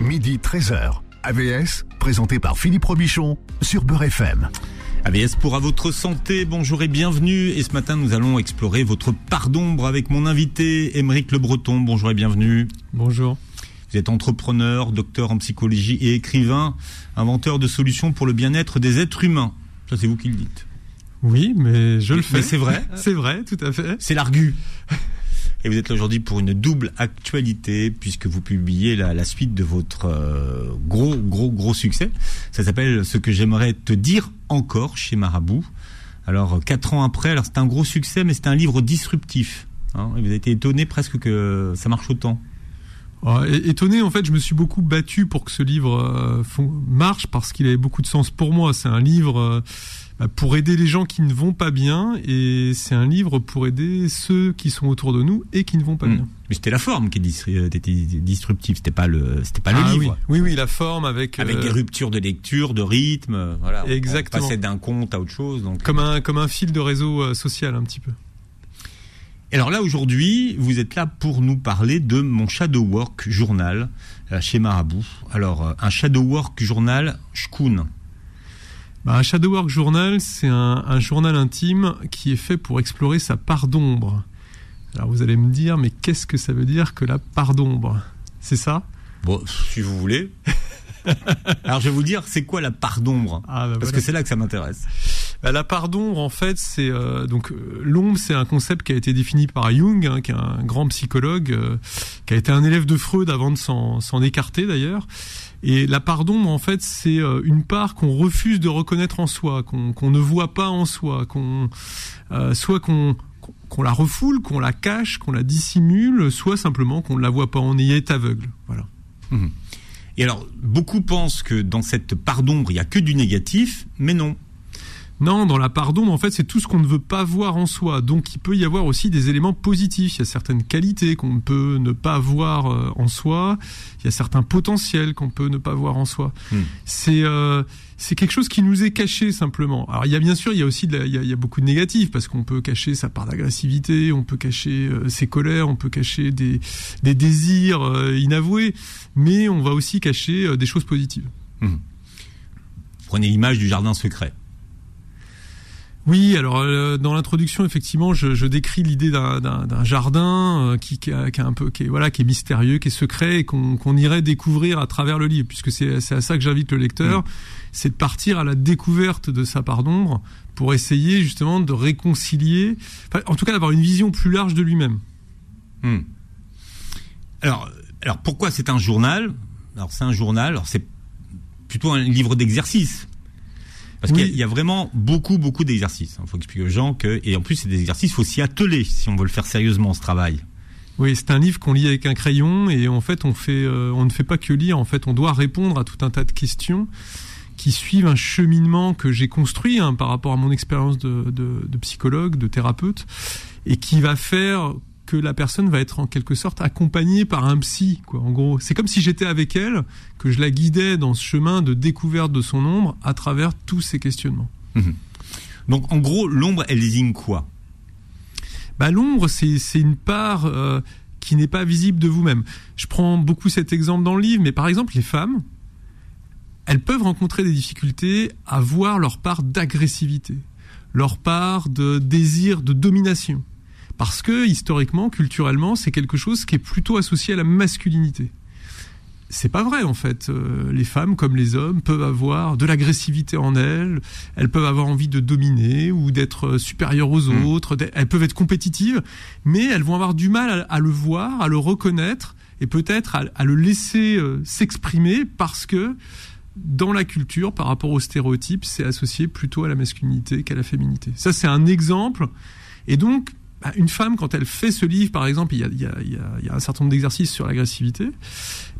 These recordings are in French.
midi 13h. AVS, présenté par Philippe Robichon sur Beurre FM. AVS pour à votre santé, bonjour et bienvenue. Et ce matin, nous allons explorer votre part d'ombre avec mon invité, Émeric Le Breton. Bonjour et bienvenue. Bonjour. Vous êtes entrepreneur, docteur en psychologie et écrivain, inventeur de solutions pour le bien-être des êtres humains. Ça, c'est vous qui le dites. Oui, mais je le fais. Mais c'est vrai. c'est vrai, tout à fait. C'est l'argu. Et vous êtes là aujourd'hui pour une double actualité, puisque vous publiez la, suite de votre euh, gros, gros, gros succès. Ça s'appelle Ce que j'aimerais te dire encore chez Marabout. Alors, quatre ans après, alors c'est un gros succès, mais c'est un livre disruptif. Hein, et vous avez été étonné presque que ça marche autant. Étonné, en fait, je me suis beaucoup battu pour que ce livre euh, marche parce qu'il avait beaucoup de sens pour moi. C'est un livre euh, pour aider les gens qui ne vont pas bien et c'est un livre pour aider ceux qui sont autour de nous et qui ne vont pas Hmm. bien. Mais c'était la forme qui euh, était disruptive, c'était pas le, c'était pas le Ah livre. Oui. oui, oui, la forme avec Avec euh, des ruptures de lecture, de rythme, euh, voilà. Exactement. On passait d'un compte à autre chose. Donc, comme un comme un fil de réseau euh, social un petit peu. Alors là, aujourd'hui, vous êtes là pour nous parler de mon Shadow Work journal euh, chez Marabout. Alors, euh, un Shadow Work journal Shkun. Bah, un Shadow Work Journal, c'est un, un journal intime qui est fait pour explorer sa part d'ombre. Alors vous allez me dire, mais qu'est-ce que ça veut dire que la part d'ombre? C'est ça? Bon, si vous voulez. alors, je vais vous dire, c'est quoi la part d'ombre? Ah, bah, Parce voilà. que c'est là que ça m'intéresse. Bah, la part d'ombre, en fait, c'est euh, donc euh, l'ombre, c'est un concept qui a été défini par Jung, hein, qui est un grand psychologue, euh, qui a été un élève de Freud avant de s'en écarter d'ailleurs. Et la part d'ombre, en fait, c'est euh, une part qu'on refuse de reconnaître en soi, qu'on ne voit pas en soi, euh, soit qu'on la refoule, qu'on la cache, qu'on la dissimule, soit simplement qu'on ne la voit pas, on y est aveugle. Voilà. Mhm. Et alors, beaucoup pensent que dans cette part d'ombre, il y a que du négatif, mais non. Non, dans la part d'ombre, en fait, c'est tout ce qu'on ne veut pas voir en soi. Donc, il peut y avoir aussi des éléments positifs. Il y a certaines qualités qu'on peut ne pas voir euh, en soi. Il y a certains potentiels qu'on peut ne pas voir en soi. Hmm. C'est euh, c'est quelque chose qui nous est caché simplement. Alors, il y a bien sûr, il y a aussi de la- il, y a, il y a beaucoup de négatifs parce qu'on peut cacher sa part d'agressivité, on peut cacher euh, ses colères, on peut cacher des des désirs euh, inavoués, mais on va aussi cacher des choses positives. Prenez l'image du jardin secret. Oui, alors euh, dans l'introduction, effectivement, je, je décris l'idée d'un- jardin euh, qui, qui, a, qui a un peu, qui est voilà, qui est mystérieux, qui est secret et qu'on irait découvrir à travers le livre, puisque c'est à ça que j'invite le lecteur, c'est de partir à la découverte de sa part d'ombre pour essayer justement de réconcilier, enfin, en tout cas d'avoir une vision plus large de lui-même. Hmm. Alors, alors pourquoi c'est un journal? Alors c'est un journal, alors c'est plutôt un livre d'exercice. Parce Oui. qu'il y a- il y, a vraiment beaucoup, beaucoup d'exercices. Il faut expliquer aux gens que, et en plus c'est des exercices, il faut s'y atteler si on veut le faire sérieusement ce travail. Oui, c'est un livre qu'on lit avec un crayon et en fait on fait, euh, on ne fait pas que lire. En fait, on doit répondre à tout un tas de questions qui suivent un cheminement que j'ai construit hein, par rapport à mon expérience de, de, de psychologue, de thérapeute, et qui va faire que la personne va être en quelque sorte accompagnée par un psy. Quoi. En gros, c'est comme si j'étais avec elle, que je la guidais dans ce chemin de découverte de son ombre à travers tous ces questionnements. Donc en gros, l'ombre, elle désigne quoi? Bah, l'ombre, c'est c'est une part euh, qui n'est pas visible de vous-même. Je prends beaucoup cet exemple dans le livre, mais par exemple, les femmes, elles peuvent rencontrer des difficultés à voir leur part d'agressivité, leur part de désir de domination. Parce que, historiquement, culturellement, c'est quelque chose qui est plutôt associé à la masculinité. C'est pas vrai en fait. Euh, les femmes, comme les hommes, peuvent avoir de l'agressivité en elles. Elles peuvent avoir envie de dominer ou d'être euh, supérieures aux Mm. autres. Elles peuvent être compétitives, mais elles vont avoir du mal à, à le voir, à le reconnaître et peut-être à, à le laisser euh, s'exprimer parce que dans la culture, par rapport aux stéréotypes, c'est associé plutôt à la masculinité qu'à la féminité. Ça, c'est un exemple. Et donc, bah, une femme, quand elle fait ce livre, par exemple, il y a, il y a- il y a- il y a un certain nombre d'exercices sur l'agressivité,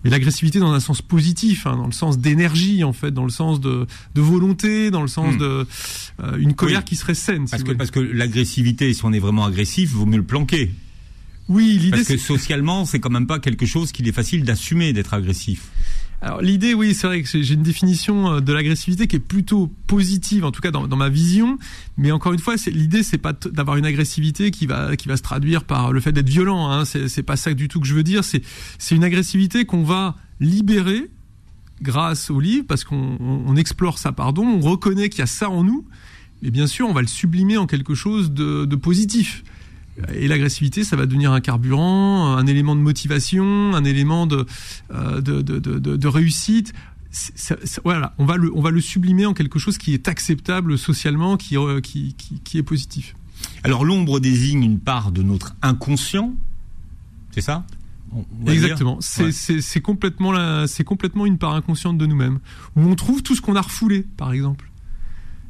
mais l'agressivité dans un sens positif, hein, dans le sens d'énergie, en fait, dans le sens de, de volonté, dans le sens Hmm. de euh, une colère Oui. qui serait saine. Parce que, parce que l'agressivité, si on est vraiment agressif, vaut mieux le planquer. oui, l'idée Parce que socialement, c'est quand même pas quelque chose qu'il est facile d'assumer d'être agressif. Alors l'idée, oui, c'est vrai que j'ai une définition euh, de l'agressivité qui est plutôt positive, en tout cas dans, ma vision. Mais encore une fois, l'idée, c'est pas d'avoir une agressivité qui va qui va se traduire par le fait d'être violent. Hein. C'est pas ça du tout que je veux dire. C'est c'est une agressivité qu'on va libérer grâce au livre parce qu'on on explore ça pardon, on reconnaît qu'il y a ça en nous. Mais bien sûr, on va le sublimer en quelque chose de positif. Et l'agressivité, ça va devenir un carburant, un élément de motivation, un élément de, euh, de, de, de, de, réussite. voilà, on va, le, on va le sublimer en quelque chose qui est acceptable socialement, qui, euh, qui, qui, qui est positif. Alors l'ombre désigne une part de notre inconscient, c'est ça? Exactement. C'est complètement, c'est complètement une part inconsciente de nous-mêmes, où on trouve tout ce qu'on a refoulé, par exemple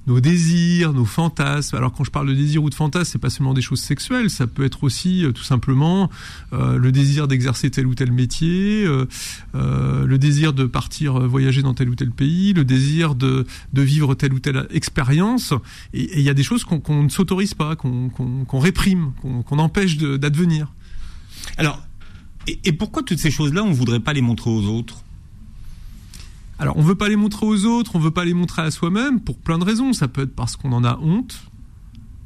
nos désirs, nos fantasmes. Alors quand je parle de désir ou de fantasme, c'est pas seulement des choses sexuelles, ça peut être aussi euh, tout simplement euh, le désir d'exercer tel ou tel métier, euh, le désir de partir voyager dans tel ou tel pays, le désir de, vivre telle ou telle expérience. Et il y a des choses qu'on ne s'autorise pas, qu'on réprime, qu'on empêche d'advenir. Alors, et, pourquoi toutes ces choses-là, on voudrait pas les montrer aux autres? Alors, on veut pas les montrer aux autres, on veut pas les montrer à soi-même pour plein de raisons. Ça peut être parce qu'on en a honte,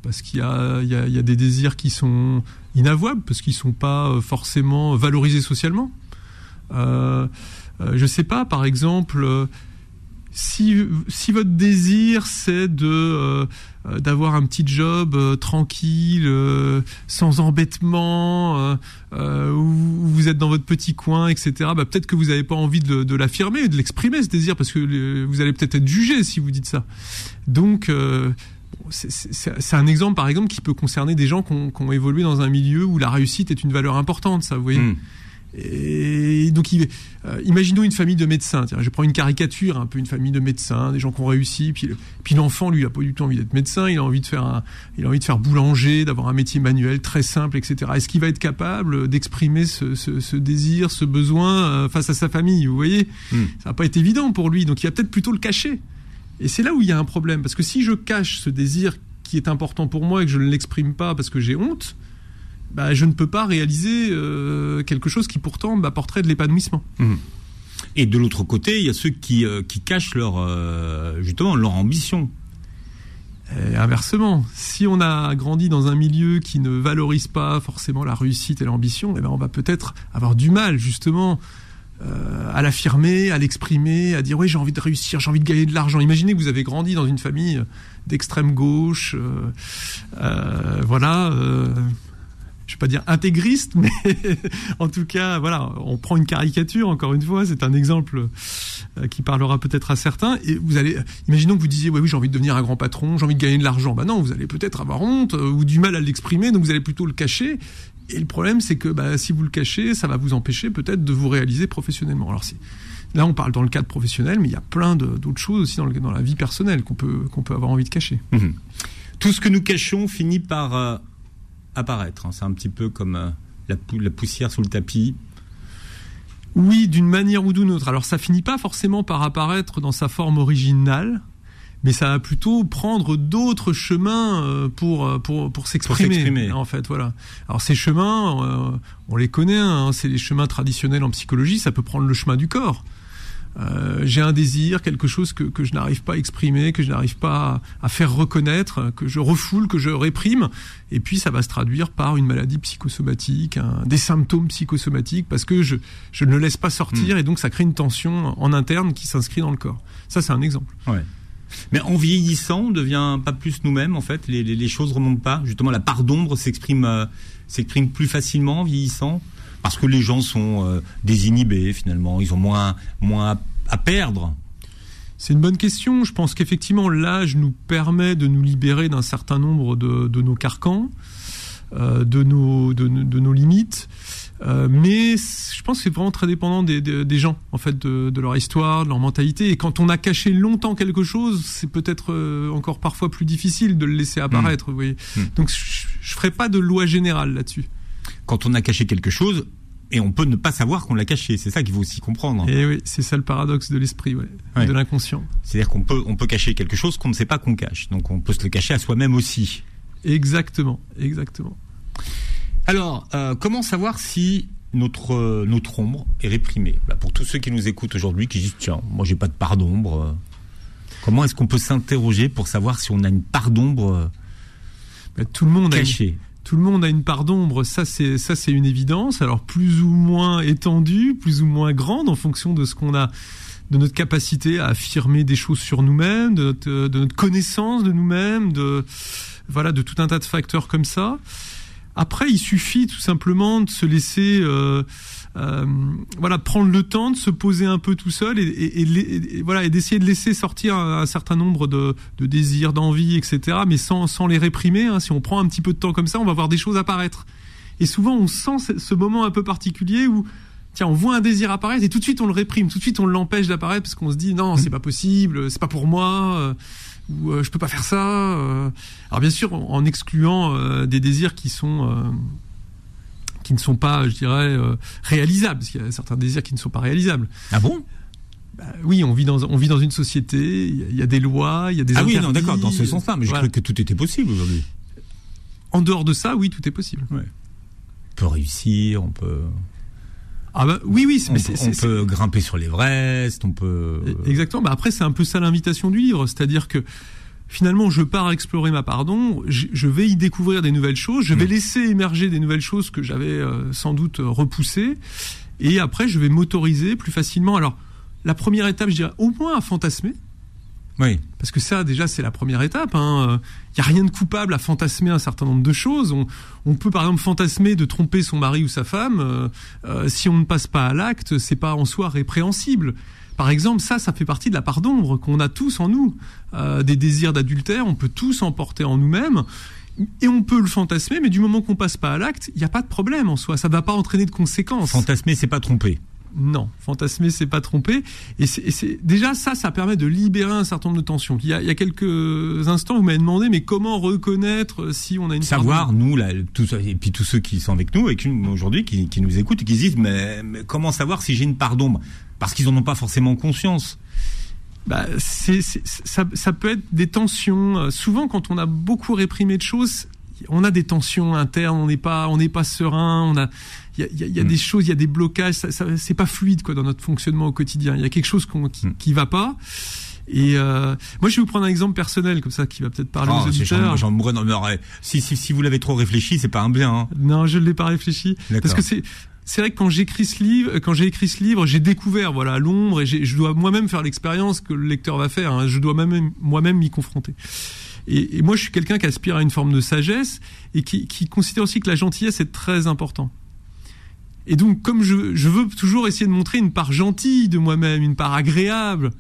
parce qu'il y a, des désirs qui sont inavouables, parce qu'ils sont pas euh, forcément valorisés socialement. Euh, euh, je sais pas, par exemple, euh, si, si votre désir c'est de euh, euh, d'avoir un petit job euh, tranquille, sans embêtement, où vous êtes dans votre petit coin, etc. Bah, peut-être que vous n'avez pas envie de, de l'affirmer, de l'exprimer ce désir, parce que vous allez peut-être être jugé si vous dites ça. Donc c'est un exemple, par exemple, qui peut concerner des gens qui ont, qui ont, évolué dans un milieu où la réussite est une valeur importante, ça, vous voyez. Mmh. Et donc, euh, imaginons une famille de médecins. Tiens, je prends une caricature, un peu une famille de médecins, des gens qui ont réussi. Puis, puis l'enfant, lui, il a pas du tout envie d'être médecin. Il a envie de faire, un, il a envie de faire boulanger, d'avoir un métier manuel très simple, etc. Est-ce qu'il va être capable d'exprimer ce, ce, ce, désir, ce besoin euh, face à sa famille Vous voyez, mm. ça va pas être évident pour lui. Donc, il va peut-être plutôt le cacher. Et c'est là où il y a un problème, parce que si je cache ce désir qui est important pour moi et que je ne l'exprime pas parce que j'ai honte, bah, je ne peux pas réaliser euh, quelque chose qui pourtant m'apporterait de l'épanouissement. Mmh. Et de l'autre côté, il y a ceux qui, euh, qui cachent leur, euh, justement leur ambition. Et inversement, si on a grandi dans un milieu qui ne valorise pas forcément la réussite et l'ambition, eh ben on va peut-être avoir du mal justement euh, à l'affirmer, à l'exprimer, à dire oui j'ai envie de réussir, j'ai envie de gagner de l'argent. Imaginez que vous avez grandi dans une famille d'extrême gauche, euh, euh, voilà, je vais pas dire intégriste, mais en tout cas, voilà, on prend une caricature. Encore une fois, c'est un exemple euh, qui parlera peut-être à certains. Et vous allez, imaginons que vous disiez, oui, oui, j'ai envie de devenir un grand patron, j'ai envie de gagner de l'argent. Ben non, vous allez peut-être avoir honte euh, ou du mal à l'exprimer, donc vous allez plutôt le cacher. Et le problème, c'est que bah, si vous le cachez, ça va vous empêcher peut-être de vous réaliser professionnellement. Alors Là, on parle dans le cadre professionnel, mais il y a plein d'autres choses aussi dans, la vie personnelle qu'on peut, qu'on peut avoir envie de cacher. Mmh. Tout ce que nous cachons finit par euh, apparaître. Hein. C'est un petit peu comme euh, la, pou la, poussière sous le tapis. Oui, d'une manière ou d'une autre. Alors ça finit pas forcément par apparaître dans sa forme originale, mais ça va plutôt prendre d'autres chemins euh, pour euh, pour pour s'exprimer en fait voilà alors ces chemins on les connaît hein, c'est les chemins traditionnels en psychologie ça peut prendre le chemin du corps euh, j'ai un désir, quelque chose que, que je n'arrive pas à exprimer, que je n'arrive pas à, à, faire reconnaître, que je refoule, que je réprime, et puis ça va se traduire par une maladie psychosomatique, un, des symptômes psychosomatiques, parce que je, je ne le laisse pas sortir, mmh. et donc ça crée une tension en interne qui s'inscrit dans le corps. Ça, c'est un exemple. Ouais. Mais en vieillissant, on devient pas plus nous-mêmes, en fait? Les, les, les, choses remontent pas? Justement, la part d'ombre s'exprime euh, s'exprime plus facilement en vieillissant? Parce que les gens sont euh, désinhibés finalement, ils ont moins, moins à perdre c'est une bonne question. Je pense qu'effectivement, l'âge nous permet de nous libérer d'un certain nombre de, de nos carcans, euh, de, nos, de, de, nos limites. Euh, mais je pense que c'est vraiment très dépendant des, des, des gens, en fait, de, de, leur histoire, de leur mentalité. Et quand on a caché longtemps quelque chose, c'est peut-être euh, encore parfois plus difficile de le laisser apparaître. Mmh. Vous voyez. Mmh. Donc, je ne ferai pas de loi générale là-dessus quand on a caché quelque chose, et on peut ne pas savoir qu'on l'a caché. C'est ça qu'il faut aussi comprendre. Et oui, c'est ça le paradoxe de l'esprit, ouais, ouais. de l'inconscient. C'est-à-dire qu'on peut, on peut cacher quelque chose qu'on ne sait pas qu'on cache. Donc on peut se le cacher à soi-même aussi. Exactement, exactement. Alors, euh, comment savoir si notre notre ombre est réprimée? Bah, pour tous ceux qui nous écoutent aujourd'hui, qui disent tiens, moi j'ai pas de part d'ombre. euh, Comment est-ce qu'on peut s'interroger pour savoir si on a une part d'ombre euh, Bah, tout le monde cachée? Tout le monde a une part d'ombre, ça c'est une évidence. Alors plus ou moins étendue, plus ou moins grande en fonction de ce qu'on a de notre capacité à affirmer des choses sur nous-mêmes, de notre, de notre connaissance de nous-mêmes, de voilà, de tout un tas de facteurs comme ça. Après, il suffit tout simplement de se laisser, euh, euh, voilà, prendre le temps de se poser un peu tout seul et, et- et voilà, et d'essayer de laisser sortir un, un certain nombre de, de désirs, d'envies, etc. Mais sans, sans les réprimer. hein. Si on prend un petit peu de temps comme ça, on va voir des choses apparaître. Et souvent, on sent ce, ce moment un peu particulier où tiens, on voit un désir apparaître et tout de suite on le réprime, tout de suite on l'empêche d'apparaître parce qu'on se dit non, c'est pas possible, c'est pas pour moi, euh, ou euh, je peux pas faire ça. euh. Alors bien sûr, en en excluant euh, des désirs qui sont euh, qui ne sont pas, je dirais, réalisables, parce qu'il y a certains désirs qui ne sont pas réalisables. Ah bon? Bah, oui, on vit dans on vit dans une société, il y a- il y, a des lois, il y a des Ah oui, non, d'accord, dans ce sens-là. Mais j'ai voilà. cru que tout était possible aujourd'hui. En dehors de ça, oui, tout est possible. On peut réussir, on peut, Ah bah oui, oui, on, mais peut, on peut grimper sur l'Everest, on peut. Exactement. Bah après, c'est un peu ça l'invitation du livre, c'est-à-dire que finalement, je pars explorer ma pardon, je, je vais y découvrir des nouvelles choses, je vais Mm. laisser émerger des nouvelles choses que j'avais euh, sans doute euh, repoussées, et après, je vais m'autoriser plus facilement. Alors, la première étape, je dirais, au moins à fantasmer. Oui. Parce que ça, déjà, c'est la première étape. Il hein. n'y a rien de coupable à fantasmer un certain nombre de choses. On, on peut, par exemple, fantasmer de tromper son mari ou sa femme. Euh, euh, si on ne passe pas à l'acte, c'est pas en soi répréhensible. Par exemple, ça, ça fait partie de la part d'ombre qu'on a tous en nous. Euh, des désirs d'adultère, on peut tous en porter en nous-mêmes. Et on peut le fantasmer, mais du moment qu'on passe pas à l'acte, il n'y a pas de problème en soi. Ça ne va pas entraîner de conséquences. Fantasmer, c'est pas tromper. Non, fantasmer, c'est pas tromper. Et c'est- et déjà ça, ça permet de libérer un certain nombre de tensions. Il y a, il y a quelques instants, vous m'avez demandé, mais comment reconnaître si on a une Savoir, nous, là, tous, et puis tous ceux qui sont avec nous, avec nous aujourd'hui, qui, qui nous écoutent et qui se disent, mais, mais comment savoir si j'ai une part d'ombre? Parce qu'ils en ont pas forcément conscience. Bah, ça, ça peut être des tensions. Euh, Souvent, quand on a beaucoup réprimé de choses, on a des tensions internes. On n'est pas, on n'est pas serein. On a, il y a, y a- Mm. des choses, il y a des blocages. Ça, ça- c'est pas fluide quoi dans notre fonctionnement au quotidien. Il y a quelque chose qu'on, qui, Mm. qui va pas. Et euh, moi, je vais vous prendre un exemple personnel comme ça qui va peut-être parler Ah, aux auditeurs. mourrais dans le marais. Si, si, si vous l'avez trop réfléchi, c'est pas un bien. Hein. Non, je ne l'ai pas réfléchi. D'accord. Parce que c'est c'est vrai que quand j'écris ce livre, quand j'ai écrit ce livre, j'ai découvert voilà l'ombre et je dois moi-même faire l'expérience que le lecteur va faire. hein. Je dois même moi-même m'y confronter. Et, et moi, je suis quelqu'un qui aspire à une forme de sagesse et qui, qui considère aussi que la gentillesse est très important. Et donc, comme je, je veux toujours essayer de montrer une part gentille de moi-même, une part agréable,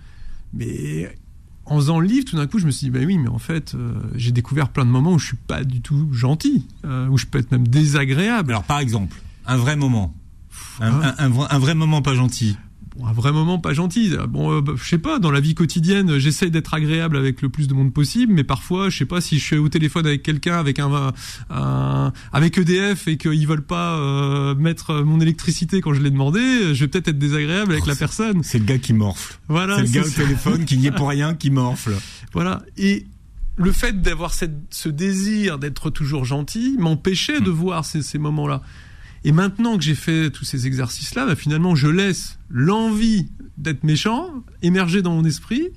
mais en faisant le livre, tout d'un coup, je me suis dit, bah oui, mais en fait, euh, j'ai découvert plein de moments où je suis pas du tout gentil, euh, où je peux être même désagréable. Alors, par exemple, un vrai moment. Un, un- un vrai, un vrai moment pas gentil. Bon, un vrai moment pas gentil. Bon, euh, bah, je sais pas, dans la vie quotidienne, j'essaye d'être agréable avec le plus de monde possible, mais parfois, je sais pas, si je suis au téléphone avec quelqu'un, avec un, un- avec EDF et qu'ils veulent pas euh, mettre mon électricité quand je l'ai demandé, je vais peut-être être désagréable avec Oh, la personne. C'est le gars qui morfle. Voilà. c'est le gars au téléphone qui n'y est pour rien, qui morfle. Voilà. Et le fait d'avoir ce désir d'être toujours gentil m'empêchait de voir ces, ces moments-là. Et maintenant que j'ai fait tous ces exercices-là, bah, finalement, je laisse l'envie d'être méchant émerger dans mon esprit,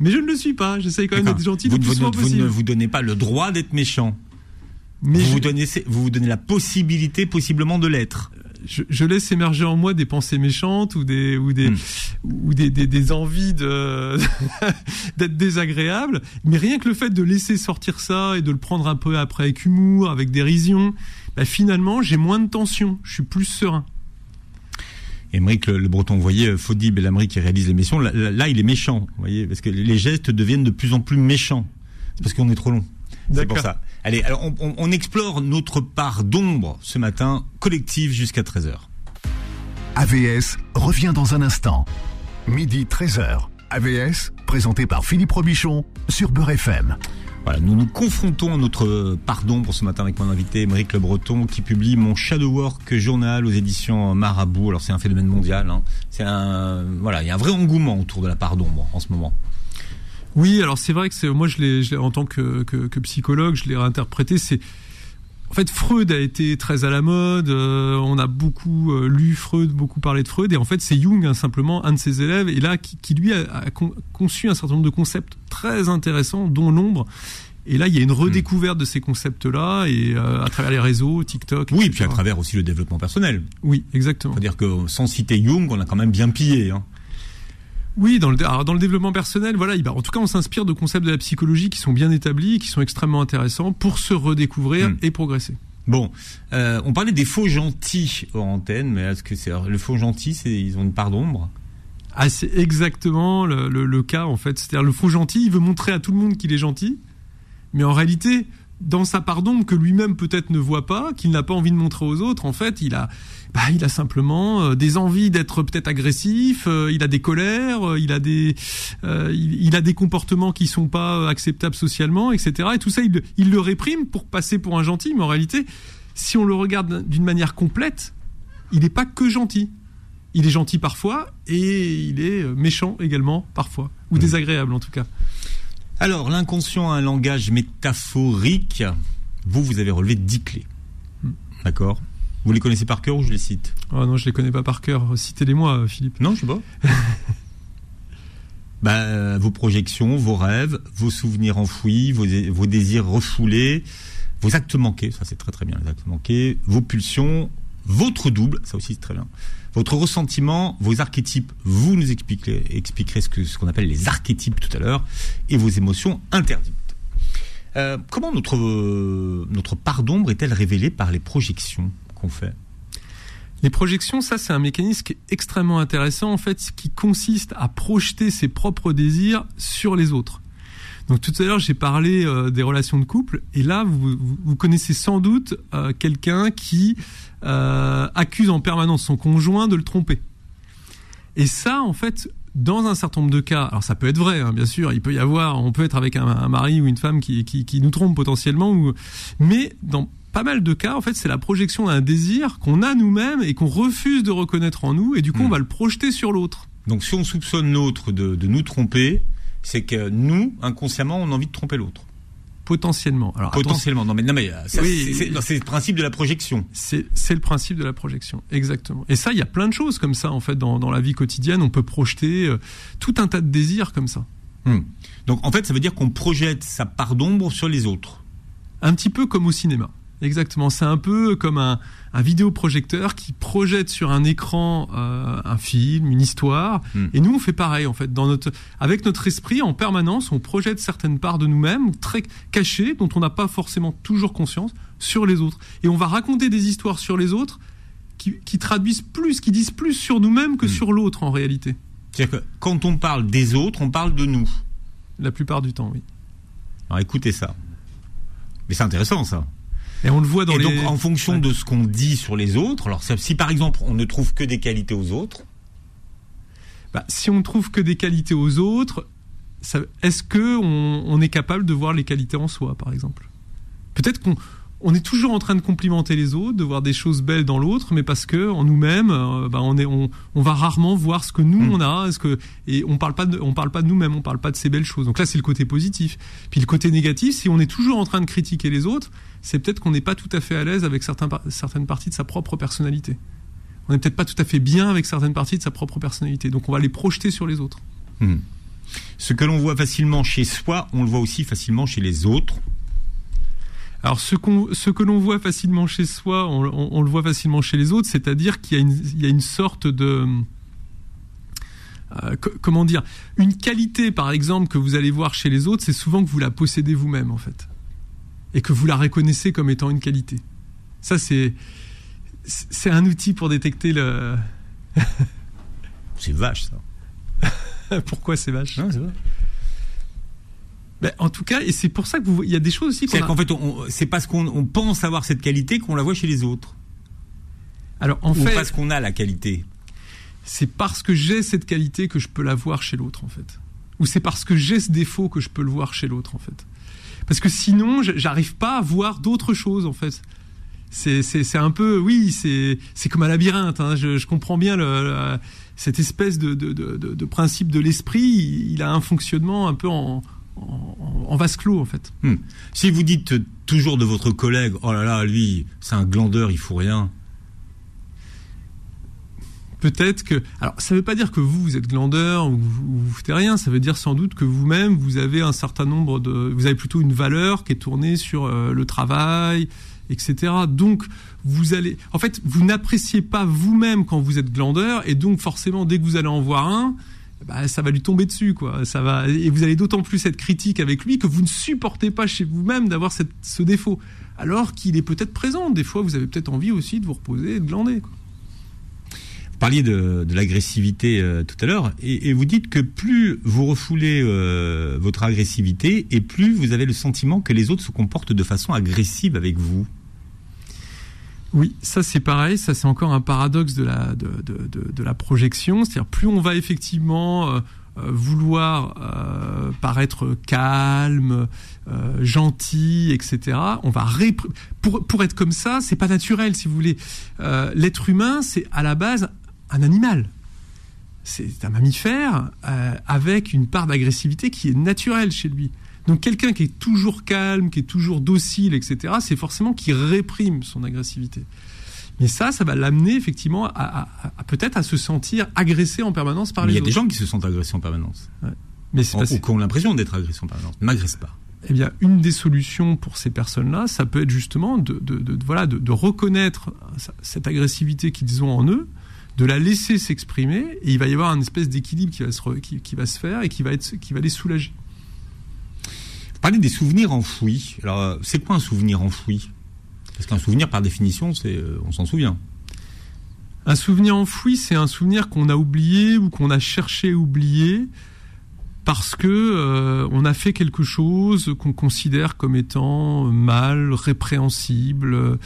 mais je ne le suis pas. J'essaye quand même d'être gentil vous, le plus vous- souvent vous possible. ne vous donnez pas le droit d'être méchant. Mais vous, je, vous, donnez, vous vous donnez la possibilité, possiblement, de l'être. je- je laisse émerger en moi des pensées méchantes ou des ou des Hmm. ou des, des, des envies de d'être désagréable. Mais rien que le fait de laisser sortir ça et de le prendre un peu après avec humour, avec dérision, bah finalement j'ai moins de tension. Je suis plus serein. Émeric le, le Breton, vous voyez, euh, Faudy Bellamri qui réalise l'émission, là, là, là, il est méchant, vous voyez, parce que les gestes deviennent de plus en plus méchants. C'est parce qu'on est trop long. C'est pour D'accord. ça. Allez, alors on, on- on explore notre part d'ombre ce matin, collective jusqu'à 13h. AVS revient dans un instant. Midi 13h. AVS, présenté par Philippe Robichon sur Beurre FM. Voilà, nous nous confrontons à notre part d'ombre ce matin avec mon invité Émeric Le Breton qui publie mon Shadow Work journal aux éditions Marabout. Alors c'est un phénomène mondial. Hein. C'est un voilà, il y a un vrai engouement autour de la part d'ombre en ce moment. Oui, alors c'est vrai que c'est moi je l'ai- en tant que, que, que psychologue, je l'ai réinterprété. C'est en fait, Freud a été très à la mode. euh, on a beaucoup euh, lu Freud, beaucoup parlé de Freud, et en fait, c'est Jung hein, simplement un de ses élèves, et là qui, qui, lui a, a con- conçu un certain nombre de concepts très intéressants, dont l'ombre. Et là, il y a une redécouverte de ces concepts-là, et euh, à travers les réseaux, TikTok. Oui, etc. puis à travers aussi le développement personnel. Oui, exactement. C'est-à-dire que sans citer Jung, on a quand même bien pillé. Hein. Oui, dans le, alors, dans le développement personnel, voilà, il- bah, en tout cas, on s'inspire de concepts de la psychologie qui sont bien établis, qui sont extrêmement intéressants pour se redécouvrir Hmm. et progresser. Bon, euh, on parlait des faux gentils hors antenne, mais est-ce que c'est le faux gentil, c'est ils ont une part d'ombre? Ah, c'est exactement le, le- le cas en fait. C'est-à-dire le faux gentil, il veut montrer à tout le monde qu'il est gentil, mais en réalité, dans sa part d'ombre que lui-même peut-être ne voit pas, qu'il n'a pas envie de montrer aux autres, en fait, il a, bah, il a simplement euh, des envies d'être peut-être agressif, euh, il a des colères, euh, il a des, euh, il, il a des comportements qui sont pas acceptables socialement, etc. Et tout ça, il, le- il le réprime pour passer pour un gentil, mais en réalité, si on le regarde d'une manière complète, il n'est pas que gentil. Il est gentil parfois et il est méchant également parfois, ou Mmh. désagréable en tout cas. Alors, l'inconscient a un langage métaphorique. Vous, vous avez relevé 10 clés. Hmm. D'accord? Vous les connaissez par cœur ou je les cite? Oh non, je les connais pas par cœur. Citez-les-moi, Philippe. Non, je sais pas. bah, euh, vos projections, vos rêves, vos souvenirs enfouis, vos, vos désirs refoulés, vos actes manqués, ça c'est très très bien, les actes manqués, vos pulsions, votre double, ça aussi c'est très bien, votre ressentiment, vos archétypes, vous nous expliquerez, ce qu'on appelle les archétypes tout à l'heure, et vos émotions interdites. Euh, comment notre, euh, notre part d'ombre est-elle révélée par les projections qu'on fait? Les projections, ça c'est un mécanisme extrêmement intéressant en fait, qui consiste à projeter ses propres désirs sur les autres. Donc tout à l'heure j'ai parlé euh, des relations de couple et là vous, vous, vous connaissez sans doute euh, quelqu'un qui euh, accuse en permanence son conjoint de le tromper. Et ça en fait dans un certain nombre de cas, alors ça peut être vrai, hein, bien sûr, il peut y avoir, on peut être avec un, un mari ou une femme qui, qui, qui nous trompe potentiellement, ou, mais dans pas mal de cas, en fait, c'est la projection d'un désir qu'on a nous-mêmes et qu'on refuse de reconnaître en nous, et du coup, on va le projeter sur l'autre. Donc si on soupçonne l'autre de, de nous tromper, c'est que nous, inconsciemment, on a envie de tromper l'autre. Potentiellement. Alors, Potentiellement. Non mais, non, mais euh, Oui. c'est- le principe de la projection. c'est c'est le principe de la projection, exactement. Et ça, il y a plein de choses comme ça, en fait, dans, dans la vie quotidienne. On peut projeter euh, tout un tas de désirs comme ça. Hmm. Donc en fait, ça veut dire qu'on projette sa part d'ombre sur les autres. Un petit peu comme au cinéma. Exactement. C'est un peu comme un, un vidéoprojecteur qui projette sur un écran euh, un film, une histoire. Hmm. Et nous, on fait pareil, en fait. Dans notre, avec notre esprit, en permanence, on projette certaines parts de nous-mêmes, très cachées, dont on n'a pas forcément toujours conscience, sur les autres. Et on va raconter des histoires sur les autres qui, qui traduisent plus, qui disent plus sur nous-mêmes que Hmm. sur l'autre, en réalité. C'est-à-dire que quand on parle des autres, on parle de nous. La plupart du temps, oui. Alors écoutez ça. Mais c'est intéressant ça. Et on le voit dans Et les... donc en fonction Ouais. de ce qu'on dit sur les autres, alors si par exemple on ne trouve que des qualités aux autres, Bah, si on trouve que des qualités aux autres, est-ce que on, on est capable de voir les qualités en soi, par exemple? Peut-être qu'on on est toujours en train de complimenter les autres, de voir des choses belles dans l'autre, mais parce que en nous-mêmes, euh, bah, on est, on, on va rarement voir ce que nous Mm. on a, ce que et on parle pas de, on parle pas de nous-mêmes, on parle pas de ces belles choses. Donc là, c'est le côté positif. Puis le côté négatif, si on est toujours en train de critiquer les autres, c'est peut-être qu'on n'est pas tout à fait à l'aise avec certains, certaines parties de sa propre personnalité. On n'est peut-être pas tout à fait bien avec certaines parties de sa propre personnalité. Donc on va les projeter sur les autres. hmm. ce que l'on voit facilement chez soi, on le voit aussi facilement chez les autres. Alors ce, qu'on, ce que l'on voit facilement chez soi, on, on- on le voit facilement chez les autres, c'est-à-dire qu'il y a une, il y a une sorte de... euh, co- comment dire Une qualité, par exemple, que vous allez voir chez les autres, c'est souvent que vous la possédez vous-même, en fait. Et que vous la reconnaissez comme étant une qualité. Ça, c'est, c'est un outil pour détecter le... C'est vache ça. Pourquoi c'est vache? Non, c'est vrai. Ben, En tout cas, et c'est pour ça que vous, il y a des choses aussi C'est a... qu'en fait, c'est parce qu'on on pense avoir cette qualité qu'on la voit chez les autres. Alors, en Ou fait, parce qu'on a la qualité. c'est parce que j'ai cette qualité que je peux la voir chez l'autre en fait. Ou c'est parce que j'ai ce défaut que je peux le voir chez l'autre en fait. Parce que sinon, je- j'arrive pas à voir d'autres choses en fait. C'est un peu, oui, c'est comme un labyrinthe. hein. Je, je comprends bien le, le- cette espèce de, de, de, de- de principe de l'esprit. Il, il a un fonctionnement un peu en, en, en vase clos en fait. Hmm. Si vous dites toujours de votre collègue, oh là là, lui, c'est un glandeur, il faut rien peut-être que. Alors, ça ne veut pas dire que vous, vous êtes glandeur ou vous, vous foutez rien. Ça veut dire sans doute que vous-même, vous avez un certain nombre de. Vous avez plutôt une valeur qui est tournée sur euh, le travail, etc. Donc, vous allez. En fait, vous n'appréciez pas vous-même quand vous êtes glandeur, et donc, forcément, dès que vous allez en voir un, bah, ça va lui tomber dessus, quoi. Ça va, et vous allez d'autant plus être critique avec lui que vous ne supportez pas chez vous-même d'avoir ce défaut, alors qu'il est peut-être présent. Des fois, vous avez peut-être envie aussi de vous reposer et de glander. Vous parliez de, l'agressivité euh, tout à l'heure, et, vous dites que plus vous refoulez euh, votre agressivité, et plus vous avez le sentiment que les autres se comportent de façon agressive avec vous. Oui, ça c'est pareil, ça c'est encore un paradoxe de la, projection, c'est-à-dire plus on va effectivement euh, vouloir paraître calme, gentil, etc. On va pour, pour être comme ça, c'est pas naturel si vous voulez. L'être humain, c'est à la base un animal. C'est un mammifère euh, avec une part d'agressivité qui est naturelle chez lui. Donc quelqu'un qui est toujours calme, qui est toujours docile, etc., c'est forcément qui réprime son agressivité. Mais ça, ça va l'amener effectivement à, peut-être à se sentir agressé en permanence par les autres. Il y a des gens qui se sentent agressés en permanence. Mais c'est ou qui ont l'impression d'être agressés en permanence, ne m'agressent pas. Eh bien, une des solutions pour ces personnes-là, ça peut être justement de, voilà, de, reconnaître cette agressivité qu'ils ont en eux, de la laisser s'exprimer, et il va y avoir un espèce d'équilibre qui, va se qui, va se faire et qui va, être, qui va les soulager. Vous parlez des souvenirs enfouis. Alors, euh, c'est quoi un souvenir enfoui? Parce qu'un souvenir, par définition, c'est, euh, on s'en souvient. Un souvenir enfoui, c'est un souvenir qu'on a oublié ou qu'on a cherché à oublier parce que euh, on a fait quelque chose qu'on considère comme étant mal, répréhensible,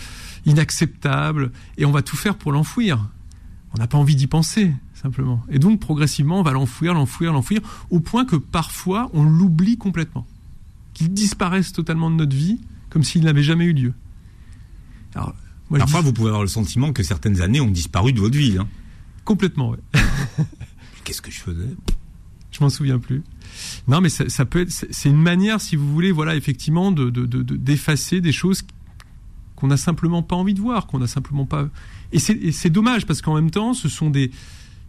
inacceptable, et on va tout faire pour l'enfouir on n'a pas envie d'y penser, simplement. Et donc, progressivement, on va l'enfouir, l'enfouir, l'enfouir, au point que parfois, on l'oublie complètement. Qu'il disparaisse totalement de notre vie, comme s'il n'avait jamais eu lieu. Alors, parfois, vous pouvez avoir le sentiment que certaines années ont disparu de votre vie. Hein. Complètement, oui. Qu'est-ce que je faisais? Je m'en souviens plus. Non, mais ça, peut être. C'est une manière, si vous voulez, voilà, effectivement, de d'effacer des choses qu'on n'a simplement pas envie de voir, qu'on n'a simplement pas et c'est dommage parce qu'en même temps, ce sont des.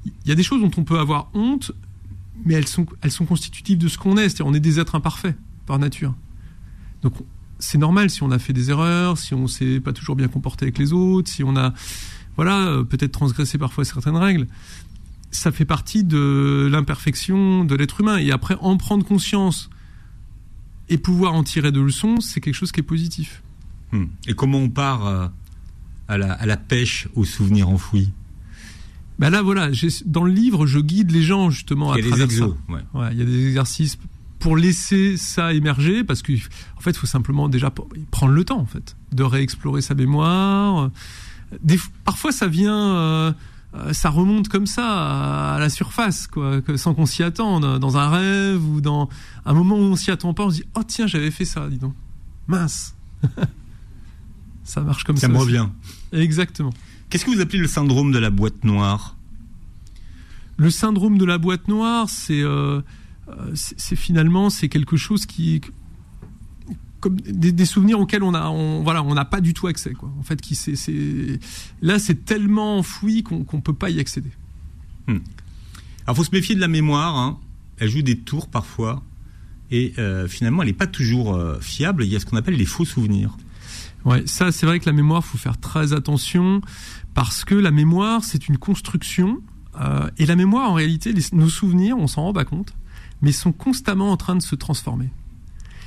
Il y a des choses dont on peut avoir honte, mais elles sont, elles sont constitutives de ce qu'on est. C'est-à-dire, on est des êtres imparfaits par nature. Donc, c'est normal si on a fait des erreurs, si on s'est pas toujours bien comporté avec les autres, si on a, voilà, euh, peut-être transgressé parfois certaines règles. Ça fait partie de l'imperfection de l'être humain. Et après, en prendre conscience et pouvoir en tirer de leçons, c'est quelque chose qui est positif. Hmm. Et comment on part euh, à la, pêche aux souvenirs enfouis? Ben là, voilà, dans le livre, je guide les gens justement à il y a des exos, il y a des exercices pour laisser ça émerger, parce qu'en en fait, il faut simplement déjà prendre le temps, en fait, de réexplorer sa mémoire. parfois, ça vient, euh, euh, ça remonte comme ça à, la surface, quoi, sans qu'on s'y attende, dans un rêve ou dans un moment où on s'y attend pas, on se dit, oh tiens, j'avais fait ça, dis donc, mince. ça marche comme ça. Ça me revient. Exactement. Qu'est-ce que vous appelez le syndrome de la boîte noire? Le syndrome de la boîte noire, c'est euh, c'est finalement c'est quelque chose qui comme des, souvenirs auxquels on a on, voilà on n'a pas du tout accès quoi. En fait, qui c'est là c'est tellement enfoui qu'on ne peut pas y accéder. Hmm. Alors faut se méfier de la mémoire. Hein. Elle joue des tours parfois et euh, finalement elle n'est pas toujours fiable. Il y a ce qu'on appelle les faux souvenirs. Ouais, ça c'est vrai que la mémoire, faut faire très attention parce que la mémoire c'est une construction euh, et la mémoire en réalité, nos souvenirs, on s'en rend pas compte, mais sont constamment en train de se transformer.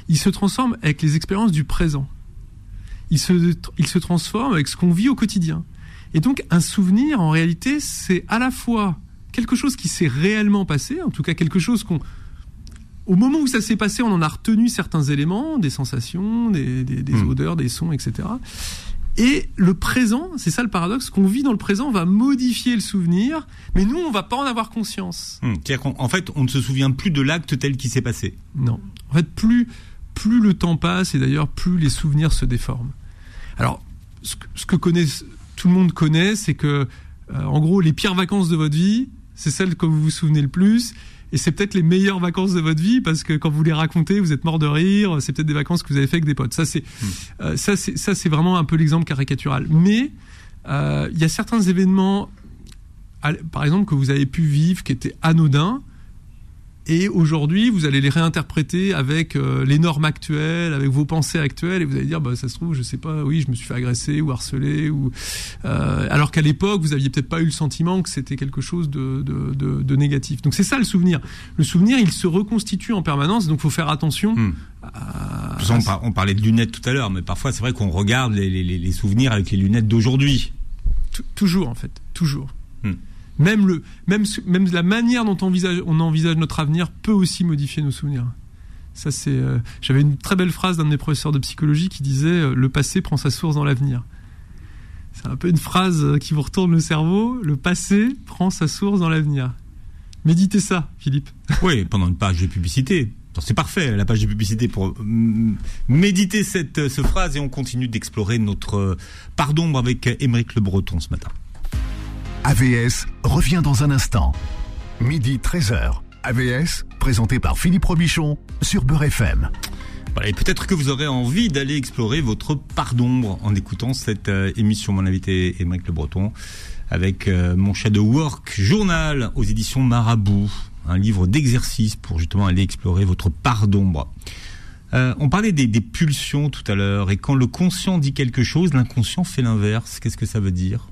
Ils se transforment avec les expériences du présent. Ils se, ils se transforment avec ce qu'on vit au quotidien. Et donc un souvenir en réalité c'est à la fois quelque chose qui s'est réellement passé, en tout cas quelque chose qu'on au moment où ça s'est passé, on en a retenu certains éléments, des sensations, des, hmm. odeurs, des sons, etc. Et le présent, c'est ça le paradoxe, qu'on vit dans le présent va modifier le souvenir, mais nous, on va pas en avoir conscience. Hmm. C'est-à-dire qu'en fait, on ne se souvient plus de l'acte tel qu'il s'est passé. Non. En fait, plus, plus le temps passe, et d'ailleurs, plus les souvenirs se déforment. Alors, ce que, connaît, tout le monde connaît, c'est que, euh, en gros, les pires vacances de votre vie, c'est celles que vous vous souvenez le plus. Et c'est peut-être les meilleures vacances de votre vie parce que quand vous les racontez, vous êtes mort de rire. C'est peut-être des vacances que vous avez fait avec des potes. Ça, c'est Hmm. euh, ça, c'est ça, c'est vraiment un peu l'exemple caricatural. Mais euh, il y a certains événements, par exemple, que vous avez pu vivre qui étaient anodins. Et aujourd'hui, vous allez les réinterpréter avec euh, les normes actuelles, avec vos pensées actuelles, et vous allez dire, bah, ça se trouve, je sais pas, oui, je me suis fait agresser ou harceler, ou euh, alors qu'à l'époque, vous aviez peut-être pas eu le sentiment que c'était quelque chose de, de, de, de négatif. Donc c'est ça le souvenir. Le souvenir, il se reconstitue en permanence, donc faut faire attention. Hmm. à- on, par- on parlait de lunettes tout à l'heure, mais parfois c'est vrai qu'on regarde les, les- les souvenirs avec les lunettes d'aujourd'hui. Tou- toujours en fait, toujours. Même le, même, même la manière dont on envisage, on envisage notre avenir peut aussi modifier nos souvenirs. Ça c'est, euh, j'avais une très belle phrase d'un de mes professeurs de psychologie qui disait euh, le passé prend sa source dans l'avenir. C'est un peu une phrase euh, qui vous retourne le cerveau. Le passé prend sa source dans l'avenir. Méditez ça, Philippe. Oui, pendant une page de publicité. C'est parfait, la page de publicité pour mm, méditer cette, cette phrase et on continue d'explorer notre part d'ombre avec Émeric Le Breton ce matin. AVS revient dans un instant. Midi 13h. AVS, présenté par Philippe Robichon sur Beurre FM. Et peut-être que vous aurez envie d'aller explorer votre part d'ombre en écoutant cette euh, émission. Mon invité Émeric Le Breton avec euh, mon Shadow Work journal aux éditions Marabout, un livre d'exercice pour justement aller explorer votre part d'ombre. Euh, on parlait des pulsions tout à l'heure, et quand le conscient dit quelque chose, l'inconscient fait l'inverse. Qu'est-ce que ça veut dire?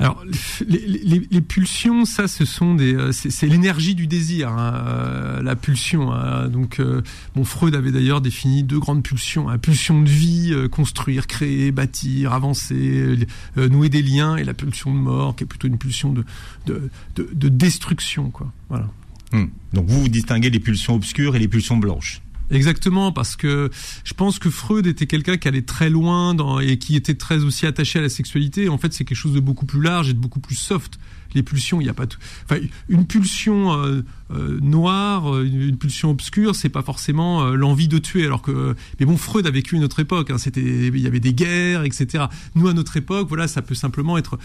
Alors, les, pulsions, ça, ce sont des, euh, c'est l'énergie du désir, hein, euh, la pulsion. hein. Donc, euh, bon, Freud avait d'ailleurs défini deux grandes pulsions la pulsion de vie, euh, construire, créer, bâtir, avancer, nouer des liens, et la pulsion de mort, qui est plutôt une pulsion de, de, de, de destruction, quoi. Voilà. Hmm. Donc vous, vous distinguez les pulsions obscures et les pulsions blanches. Exactement, parce que je pense que Freud était quelqu'un qui allait très loin dans, et qui était très aussi attaché à la sexualité. En fait, c'est quelque chose de beaucoup plus large et de beaucoup plus soft. Les pulsions, il n'y a pas tout. Enfin, une pulsion euh, euh, noire, euh, une, une pulsion obscure, c'est pas forcément euh, l'envie de tuer. Alors que, mais bon, Freud a vécu une autre époque. Hein, C'était, il y avait des guerres, etc. Nous, à notre époque, voilà, ça peut simplement être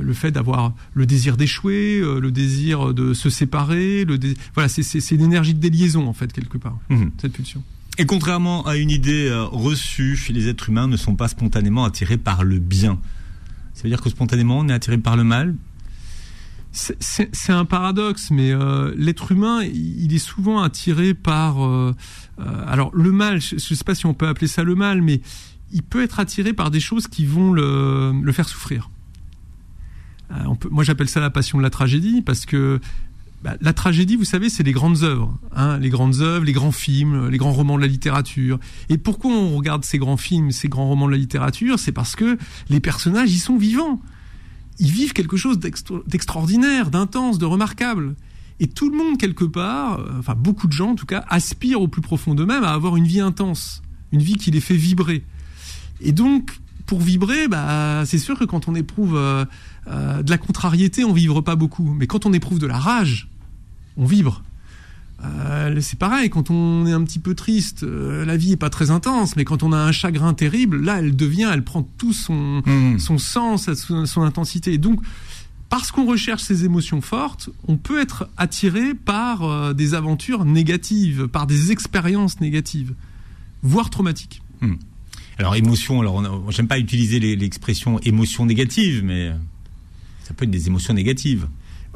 le fait d'avoir le désir d'échouer, le désir de se séparer. Le dé- Voilà, c'est, c'est, c'est une énergie de déliaison en fait quelque part Mhm. cette pulsion. Et contrairement à une idée reçue, les êtres humains ne sont pas spontanément attirés par le bien. Ça veut dire que spontanément, on est attiré par le mal C'est- un paradoxe, mais euh, l'être humain, il est souvent attiré par... euh, euh, alors le mal, je ne sais pas si on peut appeler ça le mal, mais il peut être attiré par des choses qui vont le, faire souffrir. Moi j'appelle ça la passion de la tragédie, parce que bah, la tragédie, vous savez, c'est les grandes œuvres, hein, les grandes œuvres, les grands films, les grands romans de la littérature. Et pourquoi on regarde ces grands films, ces grands romans de la littérature? C'est parce que les personnages, ils sont vivants ils vivent quelque chose d'extra- d'extraordinaire, d'intense, de remarquable. Et tout le monde, quelque part, euh, enfin beaucoup de gens en tout cas, aspirent au plus profond d'eux-mêmes à avoir une vie intense, une vie qui les fait vibrer. Et donc, pour vibrer, bah, c'est sûr que quand on éprouve euh, euh, de la contrariété, on vibre pas beaucoup. Mais quand on éprouve de la rage, on vibre. Euh, c'est pareil, quand on est un petit peu triste, euh, la vie est pas très intense, mais quand on a un chagrin terrible, là, elle devient, elle prend tout son, Hmm. son sens, son, son intensité. Et donc, parce qu'on recherche ces émotions fortes, on peut être attiré par euh, des aventures négatives, par des expériences négatives, voire traumatiques. Alors émotion, alors j'aime pas utiliser l'expression émotion négative, mais ça peut être des émotions négatives.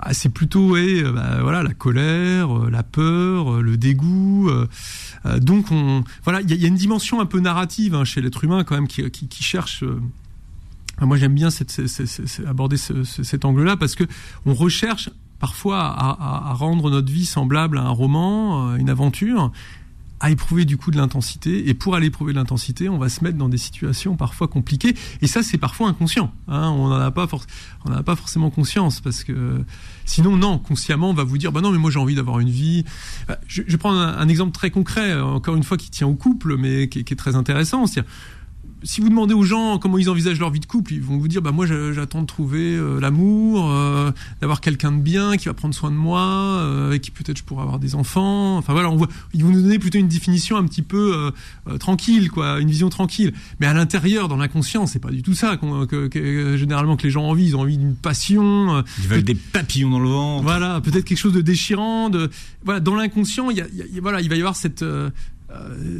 Bah, c'est plutôt euh, bah, voilà, la colère, euh, la peur, euh, le dégoût. donc, on, voilà, il y, a- une dimension un peu narrative hein, chez l'être humain quand même qui, cherche. moi, j'aime bien aborder ce- ce- cet angle-là parce que on recherche parfois à, à- rendre notre vie semblable à un roman, une aventure, à éprouver du coup de l'intensité. Et pour aller éprouver de l'intensité, on va se mettre dans des situations parfois compliquées. Et ça, c'est parfois inconscient. Hein, on n'en a pas, a pas forcément conscience parce que sinon, non, consciemment, on va vous dire, bah non, mais moi j'ai envie d'avoir une vie. Euh, Je, je prends un, exemple très concret, euh, encore une fois, qui tient au couple, mais qui, est- qui est très intéressant. C'est-à-dire, si vous demandez aux gens comment ils envisagent leur vie de couple, ils vont vous dire bah moi j'attends de trouver euh, l'amour, euh, d'avoir quelqu'un de bien qui va prendre soin de moi, euh, avec qui peut-être je pourrais avoir des enfants. Enfin voilà, on voit, ils vont nous donner plutôt une définition un petit peu tranquille, quoi, une vision tranquille. Mais à l'intérieur, dans l'inconscient, c'est pas du tout ça que, que, généralement que les gens ont envie. Ils ont envie d'une passion. Ils veulent des papillons dans le ventre. Voilà, peut-être quelque chose de déchirant. De, voilà, dans l'inconscient, il y a, voilà, il va y avoir cette euh,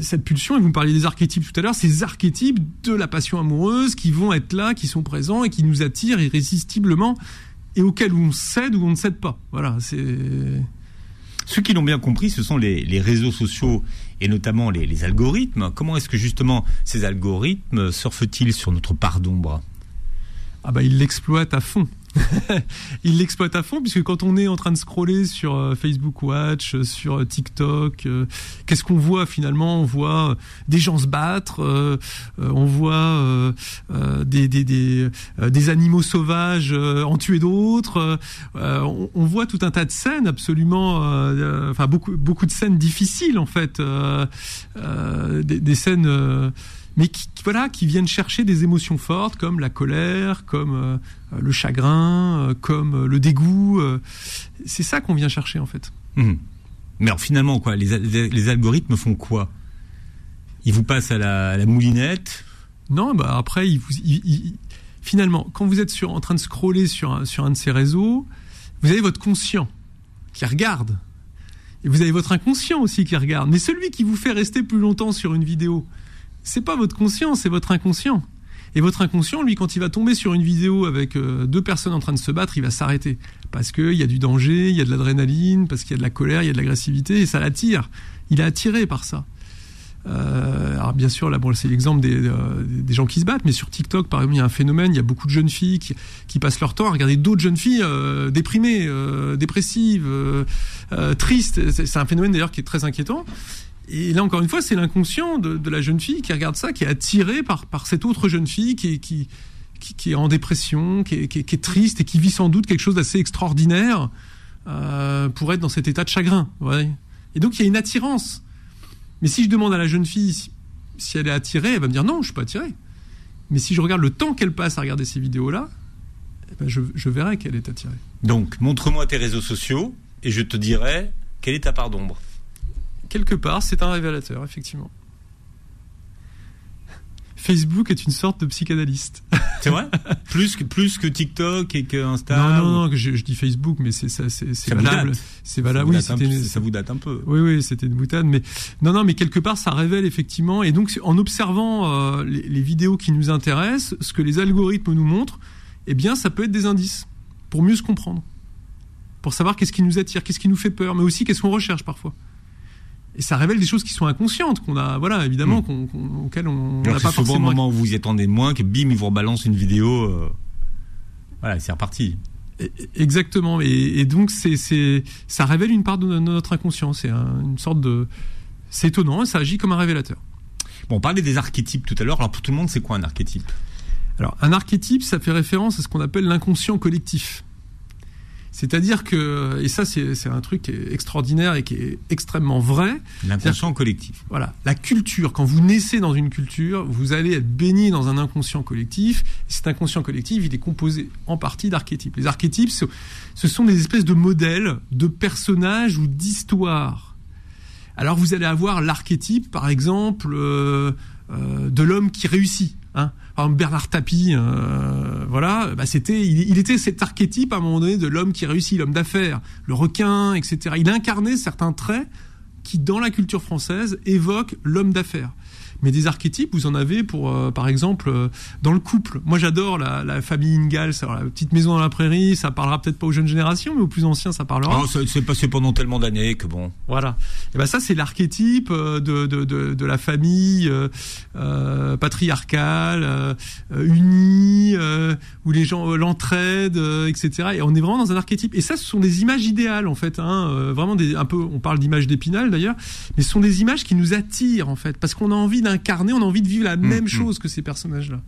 cette pulsion, et vous me parliez des archétypes tout à l'heure, ces archétypes de la passion amoureuse qui vont être là, qui sont présents et qui nous attirent irrésistiblement et auxquels on cède ou on ne cède pas. Voilà, c'est. Ceux qui l'ont bien compris, ce sont les, réseaux sociaux et notamment les, les algorithmes. Comment est-ce que justement ces algorithmes surfent-ils sur notre part d'ombre? Ah bah ils l'exploitent à fond. il l'exploite à fond puisque quand on est en train de scroller sur euh, Facebook Watch, euh, sur euh, TikTok, qu'est-ce qu'on voit finalement? On voit des gens se battre, on voit des, des, des, animaux sauvages en tuer d'autres, on, on, voit tout un tas de scènes absolument, enfin beaucoup beaucoup de scènes difficiles en fait, des, scènes mais qui, voilà, qui viennent chercher des émotions fortes comme la colère, comme euh, le chagrin, euh, comme euh, le dégoût. c'est ça qu'on vient chercher en fait. Mmh. Mais alors finalement, quoi, les, les, algorithmes font quoi? Ils vous passent à la, moulinette? Non, bah après, ils vous, finalement, quand vous êtes sur, en train de scroller sur un, sur un de ces réseaux, vous avez votre conscient qui regarde. Et vous avez votre inconscient aussi qui regarde. Mais celui qui vous fait rester plus longtemps sur une vidéo, c'est pas votre conscience, c'est votre inconscient. Et votre inconscient, lui, quand il va tomber sur une vidéo avec euh, deux personnes en train de se battre, il va s'arrêter. Parce qu'il y a du danger, il y a de l'adrénaline, parce qu'il y a de la colère, il y a de l'agressivité, et ça l'attire. Il est attiré par ça. Euh, alors bien sûr, là, bon, c'est l'exemple des, euh, des, gens qui se battent, mais sur TikTok, par exemple, il y a un phénomène, il y a beaucoup de jeunes filles qui, qui passent leur temps à regarder d'autres jeunes filles déprimées, dépressives, tristes. C'est un phénomène d'ailleurs qui est très inquiétant. Et là, encore une fois, c'est l'inconscient de, la jeune fille qui regarde ça, qui est attiré par, cette autre jeune fille qui, est en dépression, qui est, triste et qui vit sans doute quelque chose d'assez extraordinaire euh, pour être dans cet état de chagrin. Et donc, il y a une attirance. Mais si je demande à la jeune fille si, elle est attirée, elle va me dire non, je suis pas attirée. Mais si je regarde le temps qu'elle passe à regarder ces vidéos-là, eh ben je verrai qu'elle est attirée. Donc, montre-moi tes réseaux sociaux et je te dirai quelle est ta part d'ombre quelque part, c'est un révélateur, effectivement. Facebook est une sorte de psychanalyste. C'est vrai? Plus que plus que TikTok et que Insta. Non non non, je, dis Facebook, mais c'est ça c'est valable. C'est valable. Oui, ça vous date un peu. Oui oui, c'était une boutade, mais non non, mais quelque part ça révèle effectivement. Et donc en observant euh, les, les, vidéos qui nous intéressent, ce que les algorithmes nous montrent, eh bien ça peut être des indices pour mieux se comprendre, pour savoir qu'est-ce qui nous attire, qu'est-ce qui nous fait peur, mais aussi qu'est-ce qu'on recherche parfois et ça révèle des choses qui sont inconscientes qu'on a voilà évidemment hmm. auxquelles on n'a pas souvent au moment où vous y attendez moins que bim il vous rebalance une vidéo euh, voilà c'est reparti. Exactement et, donc c'est c'est ça révèle une part de notre inconscient c'est une sorte de c'est étonnant ça agit comme un révélateur. Bon on parlait des archétypes tout à l'heure alors pour tout le monde c'est quoi un archétype? Alors un archétype ça fait référence à ce qu'on appelle l'inconscient collectif c'est-à-dire que, et ça c'est un truc extraordinaire et qui est extrêmement vrai. L'inconscient collectif. Voilà, la culture, quand vous naissez dans une culture, vous allez être baigné dans un inconscient collectif. Et cet inconscient collectif, il est composé en partie d'archétypes. Les archétypes, ce sont des espèces de modèles, de personnages ou d'histoires. Alors vous allez avoir l'archétype, par exemple, euh, euh, de l'homme qui réussit. Hein Bernard Tapie, euh, voilà, bah c'était, il, était cet archétype à un moment donné de l'homme qui réussit, l'homme d'affaires, le requin, etc. Il incarnait certains traits qui, dans la culture française, évoquent l'homme d'affaires mais des archétypes, vous en avez pour, euh, par exemple, euh, dans le couple. Moi, j'adore la, la, famille Ingalls, la petite maison dans la prairie. Ça parlera peut-être pas aux jeunes générations, mais aux plus anciens, ça parlera. Oh, c'est passé pendant tellement d'années que bon. Voilà. Et ben ça, c'est l'archétype euh, de, de, de, de, la famille euh, patriarcale, unie, où les gens l'entraide, etc. Et on est vraiment dans un archétype. Et ça, ce sont des images idéales, en fait. Hein, vraiment des, un peu. On parle d'images d'épinal d'ailleurs, mais ce sont des images qui nous attirent, en fait, parce qu'on a envie incarner, on a envie de vivre la mm, même mm. chose que ces personnages-là.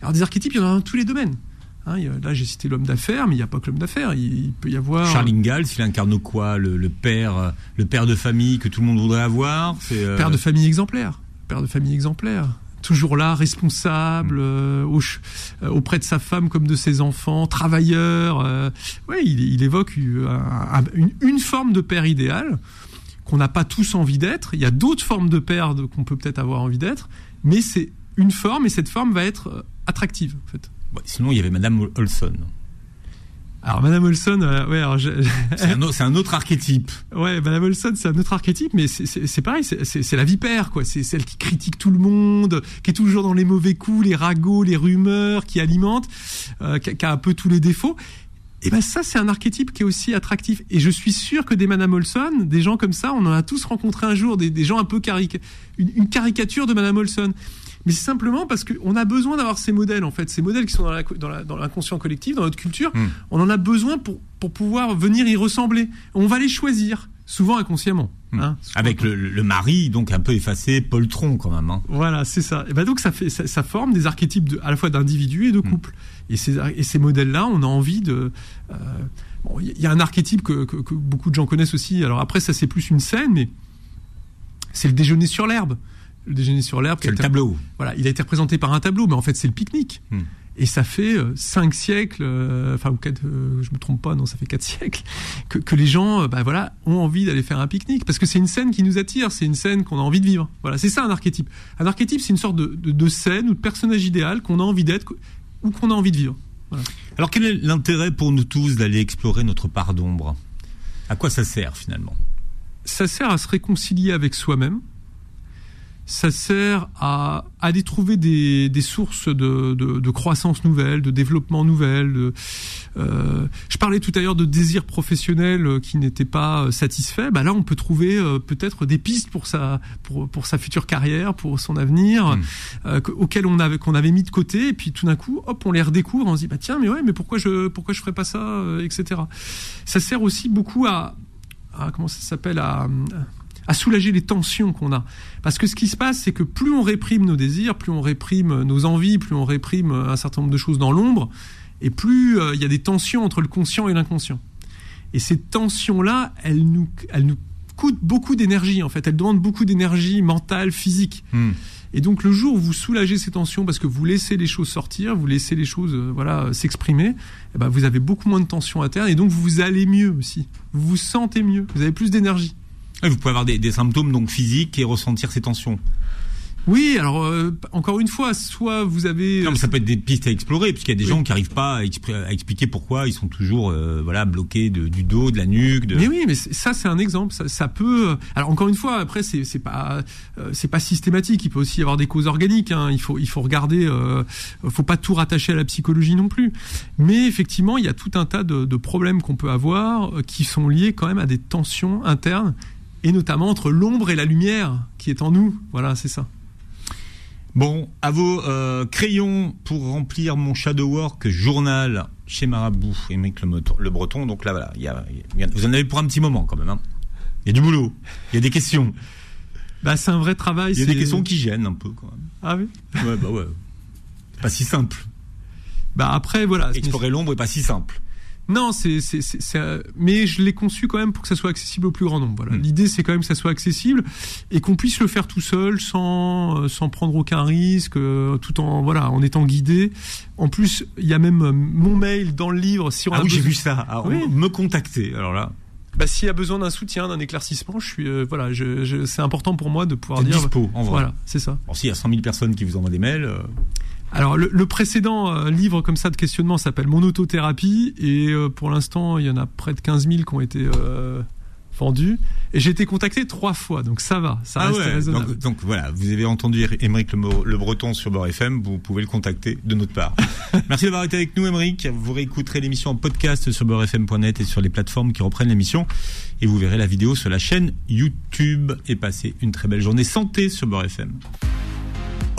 Alors des archétypes, il y en a dans tous les domaines. Hein, là, j'ai cité l'homme d'affaires, mais il n'y a pas que l'homme d'affaires. Il, peut y avoir. Charles Ingalls, il incarne quoi le, père, le père de famille que tout le monde voudrait avoir. Euh, père de famille exemplaire. Père de famille exemplaire. toujours là, responsable euh, euh, auprès de sa femme comme de ses enfants, travailleur. Euh, ouais, il, il évoque une, une, forme de père idéal qu'on n'a pas tous envie d'être. Il y a d'autres formes de père qu'on peut peut-être avoir envie d'être, mais c'est une forme et cette forme va être attractive en fait. sinon, il y avait Madame Olson. Alors Madame Olson, euh, ouais, c'est un, autre archétype. Ouais, Madame Olson, c'est un autre archétype, mais c'est pareil, c'est la vipère, quoi. C'est celle qui critique tout le monde, qui est toujours dans les mauvais coups, les ragots, les rumeurs, qui alimente, euh, qui, a un peu tous les défauts. Et ben ça, c'est un archétype qui est aussi attractif. Et je suis sûr que des Madame Olson, des gens comme ça, on en a tous rencontré un jour, des, gens un peu caric, une, une caricature de Madame Olson mais c'est simplement parce qu'on a besoin d'avoir ces modèles, en fait, ces modèles qui sont dans l'inconscient collectif, dans notre culture. Hmm. On en a besoin pour, pour pouvoir venir y ressembler. On va les choisir, souvent inconsciemment. Hmm. Hein, Avec le, mari, donc un peu effacé, poltron quand même. Hein. Voilà, c'est ça. Et ben donc ça fait, ça, forme des archétypes de, à la fois d'individus et de hmm. couples. Et ces, et ces modèles-là, on a envie de. Euh, il y a un archétype que, que, que, beaucoup de gens connaissent aussi. Alors après, ça c'est plus une scène, mais c'est le déjeuner sur l'herbe le déjeuner sur l'herbe. C'est le tableau. Voilà, il a été représenté par un tableau, mais en fait c'est le pique-nique. Hmm. Et ça fait euh, cinq siècles, euh, enfin ou quatre, euh, je me trompe pas, non, ça fait quatre siècles que, que les gens, bah voilà, ont envie d'aller faire un pique-nique parce que c'est une scène qui nous attire, c'est une scène qu'on a envie de vivre. Voilà, c'est ça un archétype. Un archétype, c'est une sorte de, de, scène ou de personnage idéal qu'on a envie d'être ou qu'on a envie de vivre. Alors quel est l'intérêt pour nous tous d'aller explorer notre part d'ombre? À quoi ça sert finalement? Ça sert à se réconcilier avec soi-même ça sert à aller trouver des, des sources de, de, de, croissance nouvelles, de développement nouvelles. euh, je parlais tout à l'heure de désirs professionnels qui n'étaient pas euh, satisfaits. Bah là, on peut trouver euh, peut-être des pistes pour sa pour, pour sa future carrière, pour son avenir, mmh. euh, auxquelles on avait qu'on avait mis de côté. Et puis tout d'un coup, hop, on les redécouvre. On se dit bah tiens, mais ouais, mais pourquoi je pourquoi je ferais pas ça, etc. Ça sert aussi beaucoup à, à comment ça s'appelle à à soulager les tensions qu'on a. Parce que ce qui se passe, c'est que plus on réprime nos désirs, plus on réprime nos envies, plus on réprime un certain nombre de choses dans l'ombre, et plus euh, il y a des tensions entre le conscient et l'inconscient. Et ces tensions-là, elles nous, elles nous coûtent beaucoup d'énergie, en fait. Elles demandent beaucoup d'énergie mentale, physique. Hmm. Et donc le jour où vous soulagez ces tensions parce que vous laissez les choses sortir, vous laissez les choses euh, voilà s'exprimer, eh ben vous avez beaucoup moins de tensions internes et donc vous allez mieux aussi. Vous vous sentez mieux, vous avez plus d'énergie. Vous pouvez avoir des, symptômes donc physiques et ressentir ces tensions. Oui, alors euh, encore une fois, soit vous avez. Non, mais ça peut être des pistes à explorer, puisqu'il y a des gens qui n'arrivent pas à, expliquer pourquoi ils sont toujours euh, voilà bloqués du dos, de la nuque. De... Mais oui, mais ça c'est un exemple. Ça, peut. Euh, alors encore une fois, après c'est c'est pas c'est pas systématique. Il peut aussi y avoir des causes organiques. Hein. Il faut il faut regarder. Euh, faut pas tout rattacher à la psychologie non plus. Mais effectivement, il y a tout un tas de, de problèmes qu'on peut avoir qui sont liés quand même à des tensions internes et notamment entre l'ombre et la lumière qui est en nous. Voilà, c'est ça. Bon, à vos euh, crayons pour remplir mon shadow work journal chez Marabout et Mec le, le Breton. Donc là, voilà, y a, vous en avez pour un petit moment quand même. Hein. Il y a du boulot, il y a des questions. Bah, c'est un vrai travail. Il y a des questions qui gênent un peu quand même. Ah oui Ouais, bah ouais. Pas si simple. Bah après, voilà. Explorer l'ombre est pas si simple. Non, c'est, mais je l'ai conçu quand même pour que ça soit accessible au plus grand nombre. Voilà. Hmm. L'idée, c'est quand même que ça soit accessible et qu'on puisse le faire tout seul, sans, euh, sans prendre aucun risque, euh, tout en, voilà, en étant guidé. En plus, il y a même euh, mon mail dans le livre. Si on ah oui, j'ai vu ça. Ah, Me contacter. Alors là. Bah, s'il y a besoin d'un soutien, d'un éclaircissement, je suis, voilà, je, c'est important pour moi de pouvoir dire. Dispo, en vrai. Voilà, c'est ça. Bon, s'il y a 100 000 personnes qui vous envoient des mails. Alors le, précédent euh, livre comme ça de questionnement s'appelle Mon autothérapie et euh, pour l'instant il y en a près de 15 000 qui ont été euh, vendus et j'ai été contacté trois fois donc ça va, ça ah reste raisonnable. Donc, voilà, vous avez entendu Émeric le, Breton sur Beurre FM, vous pouvez le contacter de notre part. Merci d'avoir été avec nous Émeric, vous réécouterez l'émission en podcast sur beurrefm.net et sur les plateformes qui reprennent l'émission et vous verrez la vidéo sur la chaîne YouTube et passez une très belle journée santé sur Beurre FM.